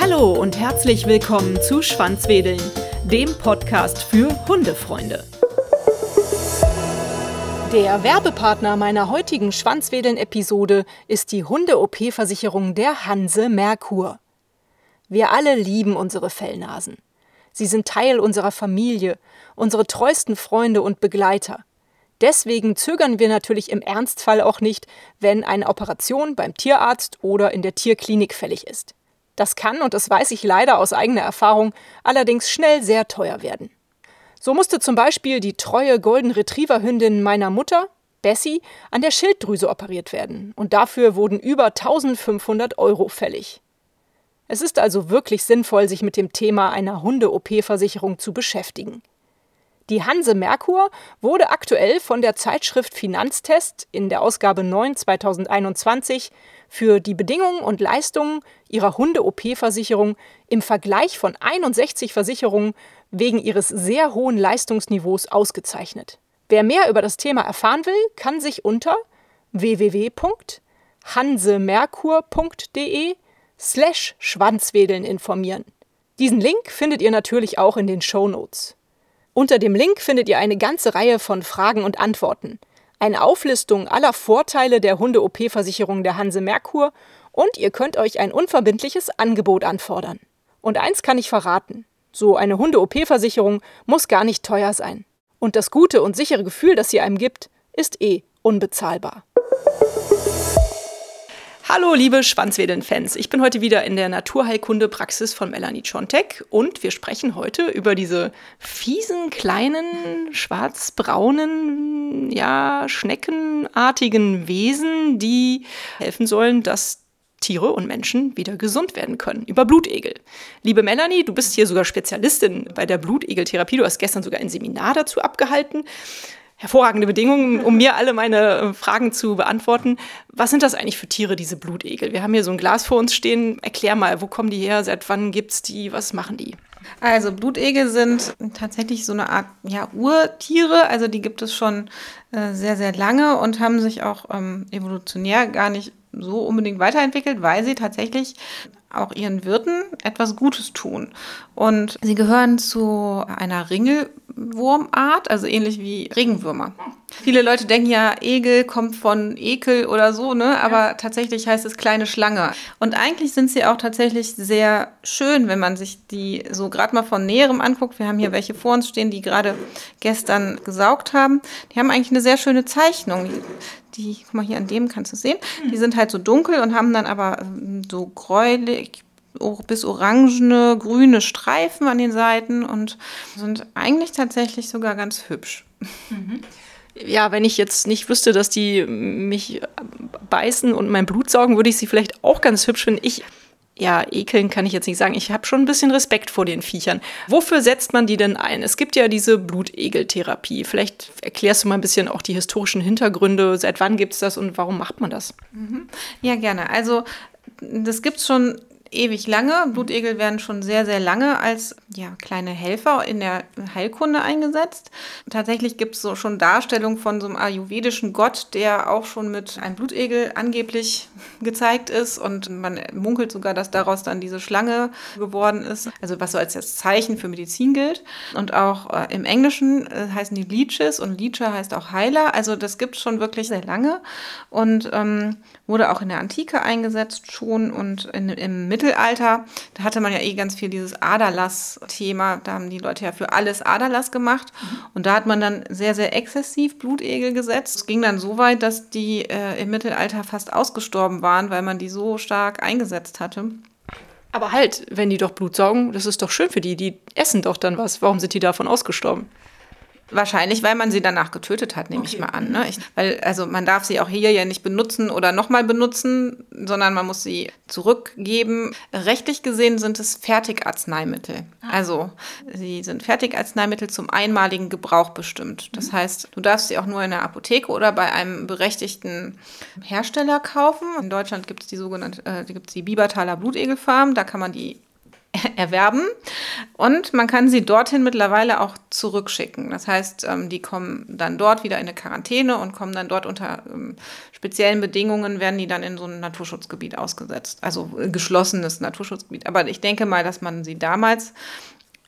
Hallo und herzlich willkommen zu Schwanzwedeln, dem Podcast für Hundefreunde. Der Werbepartner meiner heutigen Schwanzwedeln-Episode ist die Hunde-OP-Versicherung der Hanse Merkur. Wir alle lieben unsere Fellnasen. Sie sind Teil unserer Familie, unsere treuesten Freunde und Begleiter. Deswegen zögern wir natürlich im Ernstfall auch nicht, wenn eine Operation beim Tierarzt oder in der Tierklinik fällig ist. Das kann, und das weiß ich leider aus eigener Erfahrung, allerdings schnell sehr teuer werden. So musste zum Beispiel die treue Golden Retriever Hündin meiner Mutter, Bessie, an der Schilddrüse operiert werden und dafür wurden über 1500 Euro fällig. Es ist also wirklich sinnvoll, sich mit dem Thema einer Hunde-OP-Versicherung zu beschäftigen. Die Hanse Merkur wurde aktuell von der Zeitschrift Finanztest in der Ausgabe 9 2021 für die Bedingungen und Leistungen ihrer Hunde-OP-Versicherung im Vergleich von 61 Versicherungen wegen ihres sehr hohen Leistungsniveaus ausgezeichnet. Wer mehr über das Thema erfahren will, kann sich unter www.hansemerkur.de slash Schwanzwedeln informieren. Diesen Link findet ihr natürlich auch in den Show Notes. Unter dem Link findet ihr eine ganze Reihe von Fragen und Antworten, eine Auflistung aller Vorteile der Hunde-OP-Versicherung der Hanse Merkur und ihr könnt euch ein unverbindliches Angebot anfordern. Und eins kann ich verraten: so eine Hunde-OP-Versicherung muss gar nicht teuer sein. Und das gute und sichere Gefühl, das sie einem gibt, ist eh unbezahlbar. Hallo liebe Schwanzwedeln-Fans, ich bin heute wieder in der Naturheilkunde-Praxis von Melanie Chontek und wir sprechen heute über diese fiesen, kleinen, schwarz-braunen, ja, schneckenartigen Wesen, die helfen sollen, dass Tiere und Menschen wieder gesund werden können. Über Blutegel. Liebe Melanie, du bist hier sogar Spezialistin bei der Blutegeltherapie. Du hast gestern sogar ein Seminar dazu abgehalten. Hervorragende Bedingungen, um mir alle meine äh, Fragen zu beantworten. Was sind das eigentlich für Tiere, diese Blutegel? Wir haben hier so ein Glas vor uns stehen. Erklär mal, wo kommen die her? Seit wann gibt es die? Was machen die? Also Blutegel sind tatsächlich so eine Art ja, Urtiere. Also die gibt es schon äh, sehr, sehr lange und haben sich auch ähm, evolutionär gar nicht so unbedingt weiterentwickelt, weil sie tatsächlich auch ihren Wirten etwas Gutes tun. Und sie gehören zu einer Ringelwurmart, also ähnlich wie Regenwürmer. Viele Leute denken ja, Egel kommt von Ekel oder so, ne? Aber ja. tatsächlich heißt es kleine Schlange. Und eigentlich sind sie auch tatsächlich sehr schön, wenn man sich die so gerade mal von näherem anguckt. Wir haben hier welche vor uns stehen, die gerade gestern gesaugt haben. Die haben eigentlich eine sehr schöne Zeichnung die, guck mal hier an dem kannst du sehen, die sind halt so dunkel und haben dann aber ähm, so gräulich bis orangene, grüne Streifen an den Seiten und sind eigentlich tatsächlich sogar ganz hübsch. Mhm. Ja, wenn ich jetzt nicht wüsste, dass die mich beißen und mein Blut saugen, würde ich sie vielleicht auch ganz hübsch finden. Ich ja, ekeln kann ich jetzt nicht sagen. Ich habe schon ein bisschen Respekt vor den Viechern. Wofür setzt man die denn ein? Es gibt ja diese Blutegeltherapie. Vielleicht erklärst du mal ein bisschen auch die historischen Hintergründe. Seit wann gibt es das und warum macht man das? Mhm. Ja, gerne. Also das gibt es schon ewig lange. Blutegel werden schon sehr, sehr lange als ja, kleine Helfer in der Heilkunde eingesetzt. Tatsächlich gibt es so schon Darstellungen von so einem ayurvedischen Gott, der auch schon mit einem Blutegel angeblich gezeigt ist. Und man munkelt sogar, dass daraus dann diese Schlange geworden ist. Also was so als das Zeichen für Medizin gilt. Und auch äh, im Englischen äh, heißen die Leeches und Leecher heißt auch Heiler. Also das gibt es schon wirklich sehr lange und ähm, wurde auch in der Antike eingesetzt schon und in, im Mittelalter Mittelalter, da hatte man ja eh ganz viel dieses Aderlass-Thema. Da haben die Leute ja für alles Aderlass gemacht. Mhm. Und da hat man dann sehr, sehr exzessiv Blutegel gesetzt. Es ging dann so weit, dass die äh, im Mittelalter fast ausgestorben waren, weil man die so stark eingesetzt hatte. Aber halt, wenn die doch Blut saugen, das ist doch schön für die. Die essen doch dann was. Warum sind die davon ausgestorben? Wahrscheinlich, weil man sie danach getötet hat, nehme okay. ich mal an. Ne? Ich, weil, also man darf sie auch hier ja nicht benutzen oder nochmal benutzen, sondern man muss sie zurückgeben. Rechtlich gesehen sind es Fertigarzneimittel. Ah. Also sie sind Fertigarzneimittel zum einmaligen Gebrauch bestimmt. Das mhm. heißt, du darfst sie auch nur in der Apotheke oder bei einem berechtigten Hersteller kaufen. In Deutschland gibt es die sogenannte, äh, gibt es die Bibertaler Blutegelfarm. Da kann man die erwerben und man kann sie dorthin mittlerweile auch zurückschicken. Das heißt, ähm, die kommen dann dort wieder in eine Quarantäne und kommen dann dort unter ähm, speziellen Bedingungen, werden die dann in so ein Naturschutzgebiet ausgesetzt. Also äh, geschlossenes Naturschutzgebiet. Aber ich denke mal, dass man sie damals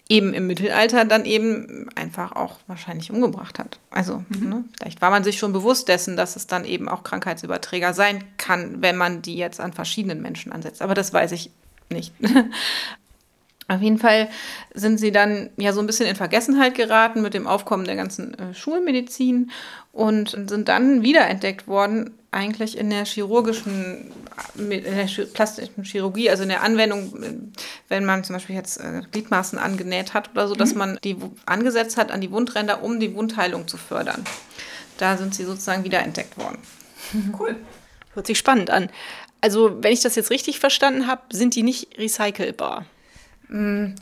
eben im Mittelalter dann eben einfach auch wahrscheinlich umgebracht hat. Also mhm. ne, vielleicht war man sich schon bewusst dessen, dass es dann eben auch Krankheitsüberträger sein kann, wenn man die jetzt an verschiedenen Menschen ansetzt. Aber das weiß ich nicht. Auf jeden Fall sind sie dann ja so ein bisschen in Vergessenheit geraten mit dem Aufkommen der ganzen äh, Schulmedizin und sind dann wiederentdeckt worden, eigentlich in der chirurgischen, in der plastischen Chirurgie, also in der Anwendung, äh, wenn man zum Beispiel jetzt äh, Gliedmaßen angenäht hat oder so, mhm. dass man die angesetzt hat an die Wundränder, um die Wundheilung zu fördern. Da sind sie sozusagen wiederentdeckt worden. Cool. Hört sich spannend an. Also, wenn ich das jetzt richtig verstanden habe, sind die nicht recycelbar. Mm,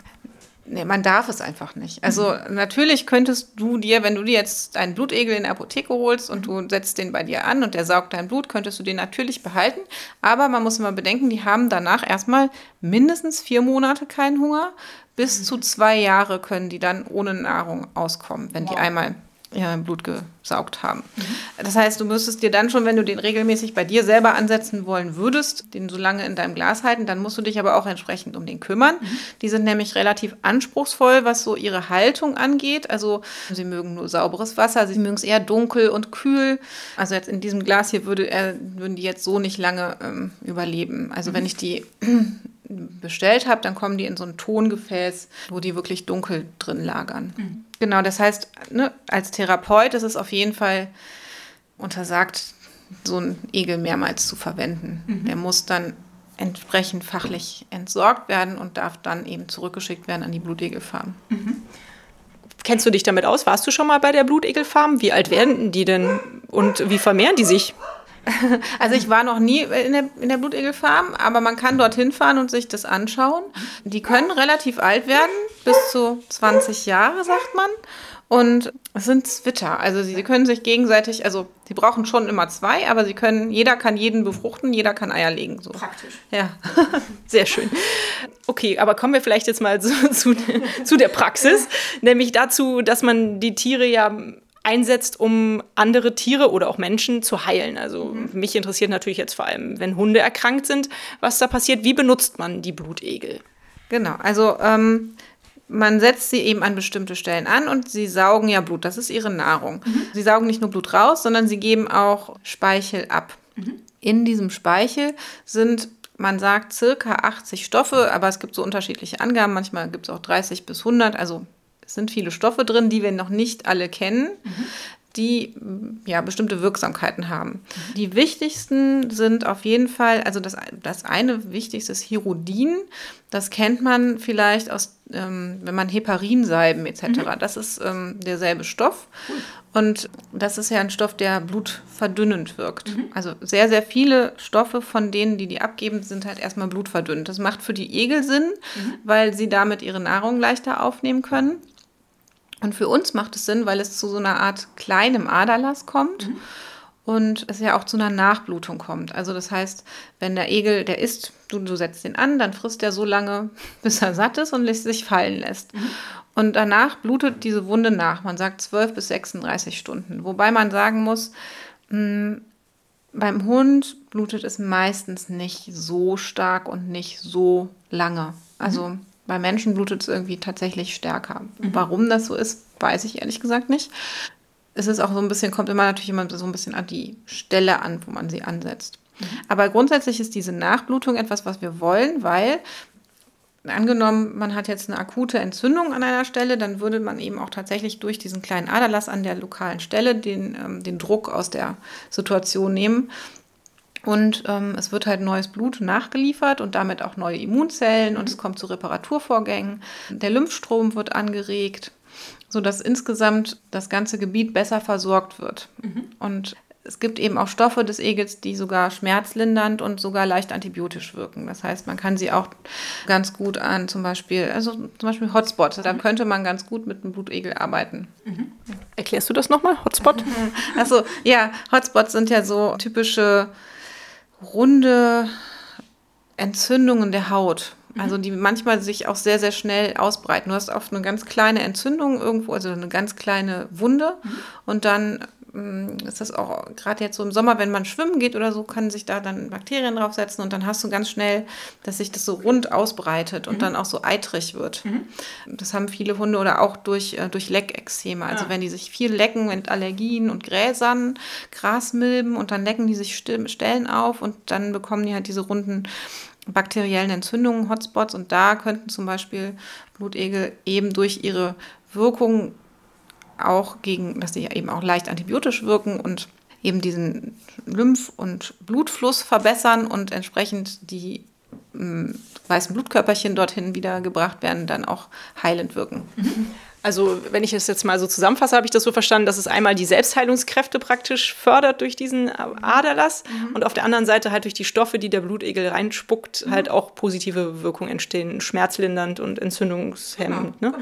nee, man darf es einfach nicht. Also mhm. natürlich könntest du dir, wenn du dir jetzt einen Blutegel in der Apotheke holst und du setzt den bei dir an und der saugt dein Blut, könntest du den natürlich behalten. Aber man muss immer bedenken, die haben danach erstmal mindestens vier Monate keinen Hunger. Bis mhm. zu zwei Jahre können die dann ohne Nahrung auskommen, wenn wow. die einmal ja, im Blut gesaugt haben. Mhm. Das heißt, du müsstest dir dann schon, wenn du den regelmäßig bei dir selber ansetzen wollen würdest, den so lange in deinem Glas halten, dann musst du dich aber auch entsprechend um den kümmern. Mhm. Die sind nämlich relativ anspruchsvoll, was so ihre Haltung angeht. Also sie mögen nur sauberes Wasser, sie mögen es eher dunkel und kühl. Also jetzt in diesem Glas hier würde, äh, würden die jetzt so nicht lange ähm, überleben. Also mhm. wenn ich die bestellt habe, dann kommen die in so ein Tongefäß, wo die wirklich dunkel drin lagern. Mhm. Genau, das heißt, ne, als Therapeut ist es auf jeden Fall untersagt, so einen Egel mehrmals zu verwenden. Mhm. Der muss dann entsprechend fachlich entsorgt werden und darf dann eben zurückgeschickt werden an die Blutegelfarm. Mhm. Kennst du dich damit aus? Warst du schon mal bei der Blutegelfarm? Wie alt werden die denn und wie vermehren die sich? Also ich war noch nie in der, in der Blutegelfarm, aber man kann dorthin fahren und sich das anschauen. Die können relativ alt werden, bis zu 20 Jahre, sagt man. Und es sind Zwitter. Also sie, sie können sich gegenseitig, also sie brauchen schon immer zwei, aber sie können, jeder kann jeden befruchten, jeder kann Eier legen. So. Praktisch. Ja. Sehr schön. Okay, aber kommen wir vielleicht jetzt mal zu, zu, zu der Praxis, nämlich dazu, dass man die Tiere ja einsetzt, um andere Tiere oder auch Menschen zu heilen. Also mhm. mich interessiert natürlich jetzt vor allem, wenn Hunde erkrankt sind, was da passiert. Wie benutzt man die Blutegel? Genau, also ähm, man setzt sie eben an bestimmte Stellen an und sie saugen ja Blut. Das ist ihre Nahrung. Mhm. Sie saugen nicht nur Blut raus, sondern sie geben auch Speichel ab. Mhm. In diesem Speichel sind man sagt circa 80 Stoffe, aber es gibt so unterschiedliche Angaben. Manchmal gibt es auch 30 bis 100. Also es sind viele Stoffe drin, die wir noch nicht alle kennen. Mhm die ja bestimmte Wirksamkeiten haben. Die wichtigsten sind auf jeden Fall, also das, das eine wichtigste ist Hirudin. Das kennt man vielleicht aus, ähm, wenn man Heparinsalben etc. Mhm. Das ist ähm, derselbe Stoff. Cool. Und das ist ja ein Stoff, der blutverdünnend wirkt. Mhm. Also sehr, sehr viele Stoffe von denen, die die abgeben, sind halt erstmal blutverdünnend. Das macht für die Egel Sinn, mhm. weil sie damit ihre Nahrung leichter aufnehmen können. Und für uns macht es Sinn, weil es zu so einer Art kleinem Aderlass kommt. Mhm. Und es ja auch zu einer Nachblutung kommt. Also das heißt, wenn der Egel, der isst, du, du setzt den an, dann frisst er so lange, bis er satt ist und lässt sich fallen lässt. Mhm. Und danach blutet diese Wunde nach. Man sagt 12 bis 36 Stunden. Wobei man sagen muss, mh, hm, beim Hund blutet es meistens nicht so stark und nicht so lange. Also mhm. Bei Menschen blutet es irgendwie tatsächlich stärker. Mhm. Warum das so ist, weiß ich ehrlich gesagt nicht. Es ist auch so ein bisschen, kommt immer natürlich immer so ein bisschen an die Stelle an, wo man sie ansetzt. Mhm. Aber grundsätzlich ist diese Nachblutung etwas, was wir wollen, weil angenommen, man hat jetzt eine akute Entzündung an einer Stelle, dann würde man eben auch tatsächlich durch diesen kleinen Aderlass an der lokalen Stelle den, ähm, den Druck aus der Situation nehmen und ähm, es wird halt neues Blut nachgeliefert und damit auch neue Immunzellen und es kommt zu Reparaturvorgängen. Der Lymphstrom wird angeregt, sodass insgesamt das ganze Gebiet besser versorgt wird. Mhm. Und es gibt eben auch Stoffe des Egels, die sogar schmerzlindernd und sogar leicht antibiotisch wirken. Das heißt, man kann sie auch ganz gut an zum Beispiel, also zum Beispiel Hotspot, da mhm. könnte man ganz gut mit einem Blutegel arbeiten. Mhm. Erklärst du das nochmal, Hotspot? Also ja, Hotspots sind ja so typische runde Entzündungen der Haut, Also die manchmal sich auch sehr, sehr schnell ausbreiten. Du hast oft eine ganz kleine Entzündung irgendwo, also eine ganz kleine Wunde mhm. und dann ist das auch gerade jetzt so im Sommer, wenn man schwimmen geht oder so, können sich da dann Bakterien draufsetzen und dann hast du ganz schnell, dass sich das so rund ausbreitet und mhm. dann auch so eitrig wird. Mhm. Das haben viele Hunde oder auch durch, äh, durch Leckexzeme. Also ja. wenn die sich viel lecken mit Allergien und Gräsern, Grasmilben und dann lecken die sich Stellen auf und dann bekommen die halt diese runden bakteriellen Entzündungen, Hotspots und da könnten zum Beispiel Blutegel eben durch ihre Wirkung auch gegen, dass sie eben auch leicht antibiotisch wirken und eben diesen Lymph- und Blutfluss verbessern und entsprechend die mh, weißen Blutkörperchen dorthin wieder gebracht werden, dann auch heilend wirken. Also, wenn ich es jetzt mal so zusammenfasse, habe ich das so verstanden, dass es einmal die Selbstheilungskräfte praktisch fördert durch diesen Aderlass mhm. und auf der anderen Seite halt durch die Stoffe, die der Blutegel reinspuckt, mhm. halt auch positive Wirkungen entstehen, schmerzlindernd und entzündungshemmend. Genau. Ne?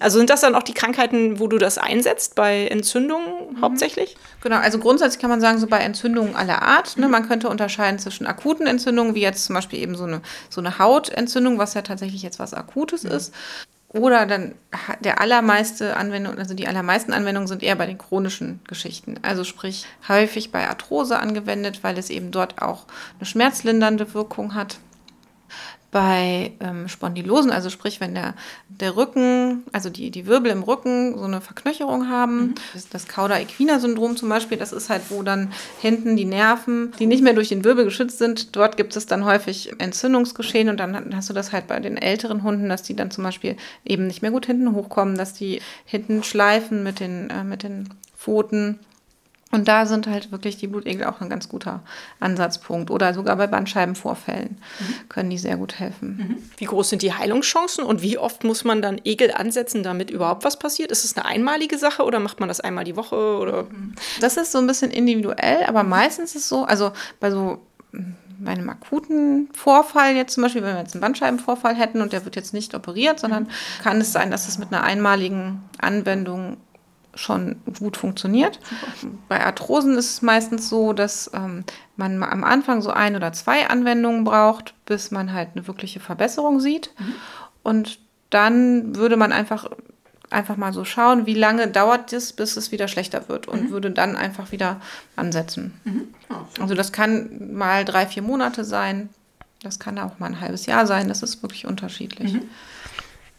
Also sind das dann auch die Krankheiten, wo du das einsetzt, bei Entzündungen mhm. hauptsächlich? Genau, also grundsätzlich kann man sagen, so bei Entzündungen aller Art. Ne? Mhm. Man könnte unterscheiden zwischen akuten Entzündungen, wie jetzt zum Beispiel eben so eine, so eine Hautentzündung, was ja tatsächlich jetzt was Akutes mhm. ist oder dann der allermeiste Anwendung, also die allermeisten Anwendungen sind eher bei den chronischen Geschichten. Also sprich häufig bei Arthrose angewendet, weil es eben dort auch eine schmerzlindernde Wirkung hat bei ähm, Spondylosen, also sprich, wenn der, der Rücken, also die, die Wirbel im Rücken so eine Verknöcherung haben, mhm. das, das Cauda-Equina-Syndrom zum Beispiel, das ist halt, wo dann hinten die Nerven, die nicht mehr durch den Wirbel geschützt sind, dort gibt es dann häufig Entzündungsgeschehen und dann hast du das halt bei den älteren Hunden, dass die dann zum Beispiel eben nicht mehr gut hinten hochkommen, dass die hinten schleifen mit den, äh, mit den Pfoten und da sind halt wirklich die Blutegel auch ein ganz guter Ansatzpunkt. Oder sogar bei Bandscheibenvorfällen mhm. können die sehr gut helfen. Mhm. Wie groß sind die Heilungschancen und wie oft muss man dann Egel ansetzen, damit überhaupt was passiert? Ist es eine einmalige Sache oder macht man das einmal die Woche? Oder? Mhm. Das ist so ein bisschen individuell, aber meistens ist es so, also bei so bei einem akuten Vorfall jetzt zum Beispiel, wenn wir jetzt einen Bandscheibenvorfall hätten und der wird jetzt nicht operiert, sondern mhm. kann es sein, dass es mit einer einmaligen Anwendung schon gut funktioniert. Bei Arthrosen ist es meistens so, dass ähm, man am Anfang so ein oder zwei Anwendungen braucht, bis man halt eine wirkliche Verbesserung sieht. Mhm. Und dann würde man einfach, einfach mal so schauen, wie lange dauert es, bis es wieder schlechter wird und mhm. würde dann einfach wieder ansetzen. Mhm. Oh, also das kann mal drei, vier Monate sein. Das kann auch mal ein halbes Jahr sein. Das ist wirklich unterschiedlich. Mhm.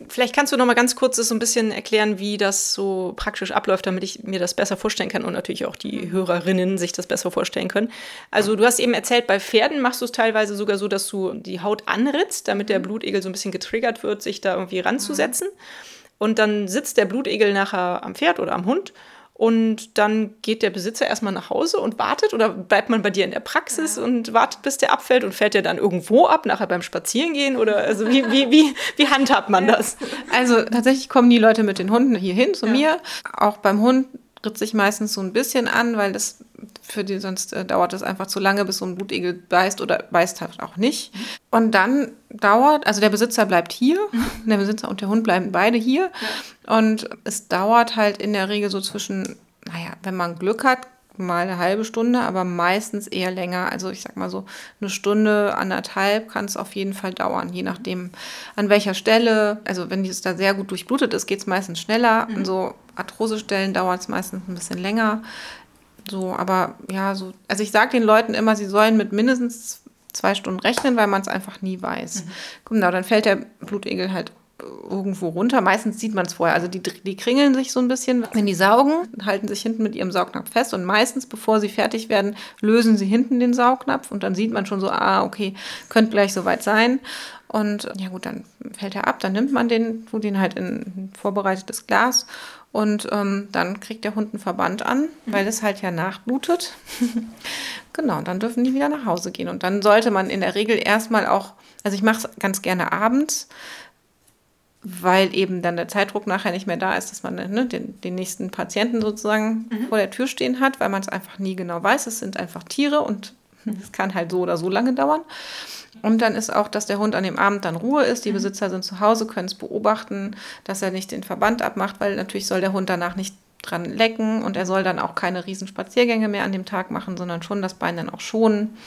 Vielleicht kannst du noch mal ganz kurz so ein bisschen erklären, wie das so praktisch abläuft, damit ich mir das besser vorstellen kann und natürlich auch die Hörerinnen sich das besser vorstellen können. Also du hast eben erzählt, bei Pferden machst du es teilweise sogar so, dass du die Haut anritzt, damit der mhm. Blutegel so ein bisschen getriggert wird, sich da irgendwie ranzusetzen. Und dann sitzt der Blutegel nachher am Pferd oder am Hund und dann geht der Besitzer erstmal nach Hause und wartet oder bleibt man bei dir in der Praxis ja. und wartet, bis der abfällt und fällt der dann irgendwo ab, nachher beim Spazierengehen oder also wie, wie, wie, wie handhabt man das? Also tatsächlich kommen die Leute mit den Hunden hier hin zu ja. mir. Auch beim Hund ritzt sich meistens so ein bisschen an, weil das für die, sonst äh, dauert es einfach zu lange, bis so ein Blutegel beißt oder beißt halt auch nicht. Und dann dauert, also der Besitzer bleibt hier, der Besitzer und der Hund bleiben beide hier. Ja. Und es dauert halt in der Regel so zwischen, naja, wenn man Glück hat, mal eine halbe Stunde, aber meistens eher länger. Also ich sag mal so eine Stunde, anderthalb kann es auf jeden Fall dauern, je nachdem an welcher Stelle. Also wenn es da sehr gut durchblutet ist, geht es meistens schneller. Mhm. An so Arthrosestellen dauert es meistens ein bisschen länger. So, aber ja, so, also ich sage den Leuten immer, sie sollen mit mindestens zwei Stunden rechnen, weil man es einfach nie weiß. Mhm. Genau, dann fällt der Blutegel halt irgendwo runter. Meistens sieht man es vorher. Also die, die kringeln sich so ein bisschen, wenn die saugen, halten sich hinten mit ihrem Saugnapf fest und meistens, bevor sie fertig werden, lösen sie hinten den Saugnapf und dann sieht man schon so, ah, okay, könnte gleich soweit sein. Und ja gut, dann fällt er ab, dann nimmt man den, tut ihn halt in ein vorbereitetes Glas und ähm, dann kriegt der Hund einen Verband an, mhm. weil es halt ja nachblutet. genau, dann dürfen die wieder nach Hause gehen. Und dann sollte man in der Regel erstmal auch, also ich mache es ganz gerne abends, weil eben dann der Zeitdruck nachher nicht mehr da ist, dass man ne, den, den nächsten Patienten sozusagen mhm. vor der Tür stehen hat, weil man es einfach nie genau weiß. Es sind einfach Tiere und es kann halt so oder so lange dauern. Und dann ist auch, dass der Hund an dem Abend dann Ruhe ist. Die mhm. Besitzer sind zu Hause, können es beobachten, dass er nicht den Verband abmacht, weil natürlich soll der Hund danach nicht dran lecken und er soll dann auch keine Riesenspaziergänge mehr an dem Tag machen, sondern schon das Bein dann auch schonen.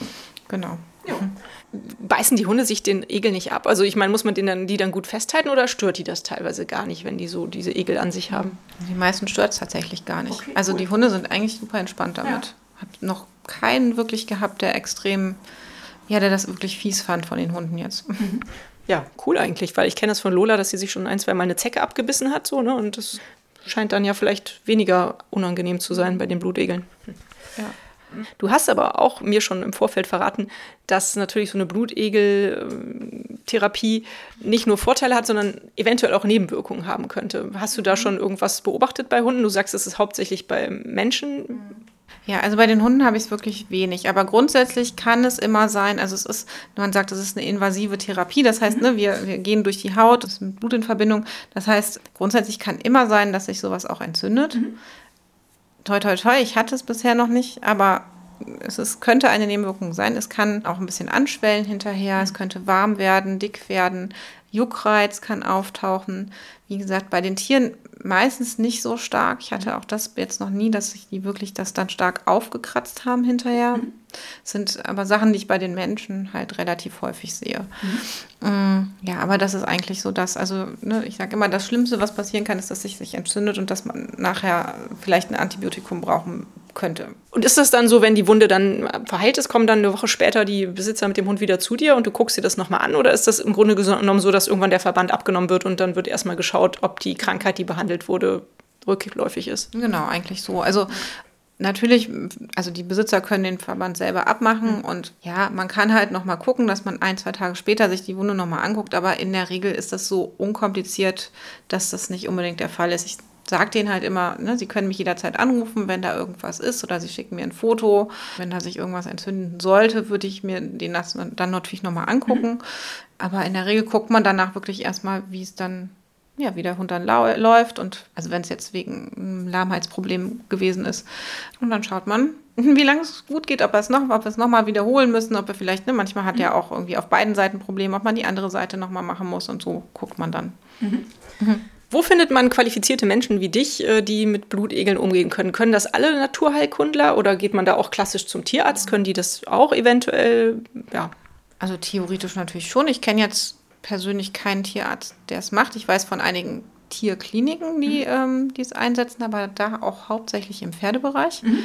Genau. Ja. Beißen die Hunde sich den Egel nicht ab? Also ich meine, muss man den dann, die dann gut festhalten oder stört die das teilweise gar nicht, wenn die so diese Egel an sich haben? Die meisten stört es tatsächlich gar nicht. Okay, also cool. die Hunde sind eigentlich super entspannt damit. Ja. Hat noch keinen wirklich gehabt, der extrem, ja, der das wirklich fies fand von den Hunden jetzt. Mhm. Ja, cool eigentlich, weil ich kenne das von Lola, dass sie sich schon ein, zwei Mal eine Zecke abgebissen hat, so, ne? Und das scheint dann ja vielleicht weniger unangenehm zu sein bei den Blutegeln. Ja. Du hast aber auch mir schon im Vorfeld verraten, dass natürlich so eine Blutegeltherapie nicht nur Vorteile hat, sondern eventuell auch Nebenwirkungen haben könnte. Hast du da schon irgendwas beobachtet bei Hunden? Du sagst, es ist hauptsächlich bei Menschen. Ja, also bei den Hunden habe ich es wirklich wenig. Aber grundsätzlich kann es immer sein, also es ist, man sagt, es ist eine invasive Therapie. Das heißt, mhm. ne, wir, wir gehen durch die Haut, das ist mit Blut in Verbindung. Das heißt, grundsätzlich kann immer sein, dass sich sowas auch entzündet. Mhm toi, toi, toi, ich hatte es bisher noch nicht, aber es ist, könnte eine Nebenwirkung sein. Es kann auch ein bisschen anschwellen hinterher, es könnte warm werden, dick werden, Juckreiz kann auftauchen. Wie gesagt, bei den Tieren meistens nicht so stark. Ich hatte auch das jetzt noch nie, dass sich die wirklich das dann stark aufgekratzt haben hinterher. Mhm. Sind aber Sachen, die ich bei den Menschen halt relativ häufig sehe. Mhm. Ja, aber das ist eigentlich so das. Also, ne, ich sage immer, das Schlimmste, was passieren kann, ist, dass sich sich entzündet und dass man nachher vielleicht ein Antibiotikum brauchen könnte. Und ist das dann so, wenn die Wunde dann verheilt ist, kommen dann eine Woche später die Besitzer mit dem Hund wieder zu dir und du guckst dir das nochmal an? Oder ist das im Grunde genommen so, dass irgendwann der Verband abgenommen wird und dann wird erstmal geschaut, ob die Krankheit, die behandelt wurde, rückläufig ist? Genau, eigentlich so. Also natürlich, also die Besitzer können den Verband selber abmachen mhm. und ja, man kann halt nochmal gucken, dass man ein, zwei Tage später sich die Wunde nochmal anguckt, aber in der Regel ist das so unkompliziert, dass das nicht unbedingt der Fall ist. Ich sage denen halt immer, ne, sie können mich jederzeit anrufen, wenn da irgendwas ist oder sie schicken mir ein Foto. Wenn da sich irgendwas entzünden sollte, würde ich mir den dann natürlich nochmal angucken. Mhm. Aber in der Regel guckt man danach wirklich erstmal, wie es dann, ja, wie der Hund dann läuft und also wenn es jetzt wegen einem Lahmheitsproblem gewesen ist. Und dann schaut man, wie lange es gut geht, ob, es noch, ob wir es nochmal wiederholen müssen, ob er vielleicht, ne, manchmal hat mhm. er auch irgendwie auf beiden Seiten Probleme, ob man die andere Seite nochmal machen muss und so guckt man dann. Mhm. Mhm. Wo findet man qualifizierte Menschen wie dich, äh, die mit Blutegeln umgehen können? Können das alle Naturheilkundler oder geht man da auch klassisch zum Tierarzt? Können die das auch eventuell? Ja. Also theoretisch natürlich schon. Ich kenne jetzt persönlich keinen Tierarzt, der es macht. Ich weiß von einigen Tierkliniken, die mhm. ähm, es einsetzen, aber da auch hauptsächlich im Pferdebereich. Mhm.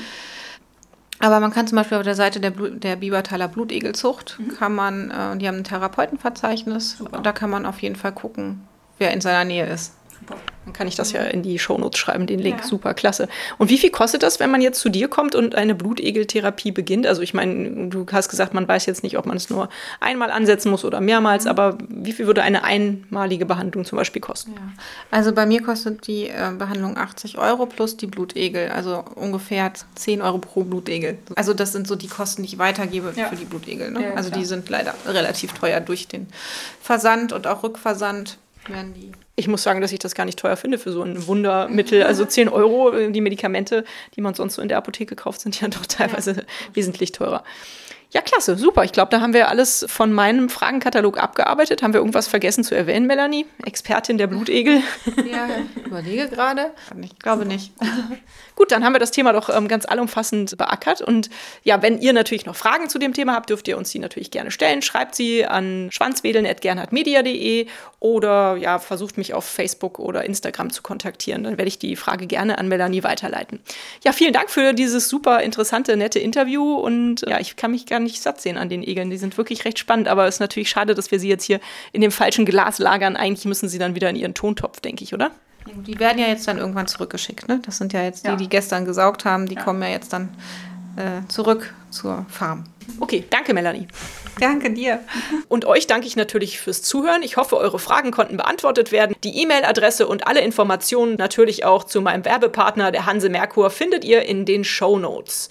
Aber man kann zum Beispiel auf der Seite der, Blut, der Biebertaler Blutegelzucht, mhm. kann man, äh, die haben ein Therapeutenverzeichnis, da kann man auf jeden Fall gucken, wer in seiner Nähe ist. Dann kann ich das ja in die Shownotes schreiben, den Link. Ja. Super, klasse. Und wie viel kostet das, wenn man jetzt zu dir kommt und eine Blutegeltherapie beginnt? Also ich meine, du hast gesagt, man weiß jetzt nicht, ob man es nur einmal ansetzen muss oder mehrmals, mhm. aber wie viel würde eine einmalige Behandlung zum Beispiel kosten? Ja. Also bei mir kostet die äh, Behandlung 80 Euro plus die Blutegel, also ungefähr 10 Euro pro Blutegel. Also das sind so die Kosten, die ich weitergebe ja. für die Blutegel. Ne? also die sind leider relativ teuer durch den Versand und auch Rückversand werden die ich muss sagen, dass ich das gar nicht teuer finde für so ein Wundermittel. Also 10 Euro, äh, die Medikamente, die man sonst so in der Apotheke kauft, sind ja doch teilweise ja. wesentlich teurer. Ja, klasse, super. Ich glaube, da haben wir alles von meinem Fragenkatalog abgearbeitet. Haben wir irgendwas vergessen zu erwähnen, Melanie? Expertin der Blutegel. Ja, ich überlege gerade. Ich glaube nicht. Gut, dann haben wir das Thema doch ähm, ganz allumfassend beackert. Und ja, wenn ihr natürlich noch Fragen zu dem Thema habt, dürft ihr uns die natürlich gerne stellen. Schreibt sie an schwanzwedeln.gernhardmedia.de oder ja, versucht mich auf Facebook oder Instagram zu kontaktieren. Dann werde ich die Frage gerne an Melanie weiterleiten. Ja, vielen Dank für dieses super interessante, nette Interview. Und ja, ich kann mich gerne gar nicht satt sehen an den Egeln. Die sind wirklich recht spannend, aber es ist natürlich schade, dass wir sie jetzt hier in dem falschen Glas lagern. Eigentlich müssen sie dann wieder in ihren Tontopf, denke ich, oder? Die werden ja jetzt dann irgendwann zurückgeschickt. Ne? Das sind ja jetzt die, ja. die gestern gesaugt haben. Die ja. kommen ja jetzt dann äh, zurück zur Farm. Okay, danke Melanie. Danke dir. Und euch danke ich natürlich fürs Zuhören. Ich hoffe, eure Fragen konnten beantwortet werden. Die E-Mail-Adresse und alle Informationen natürlich auch zu meinem Werbepartner, der Hanse Merkur, findet ihr in den Show Notes.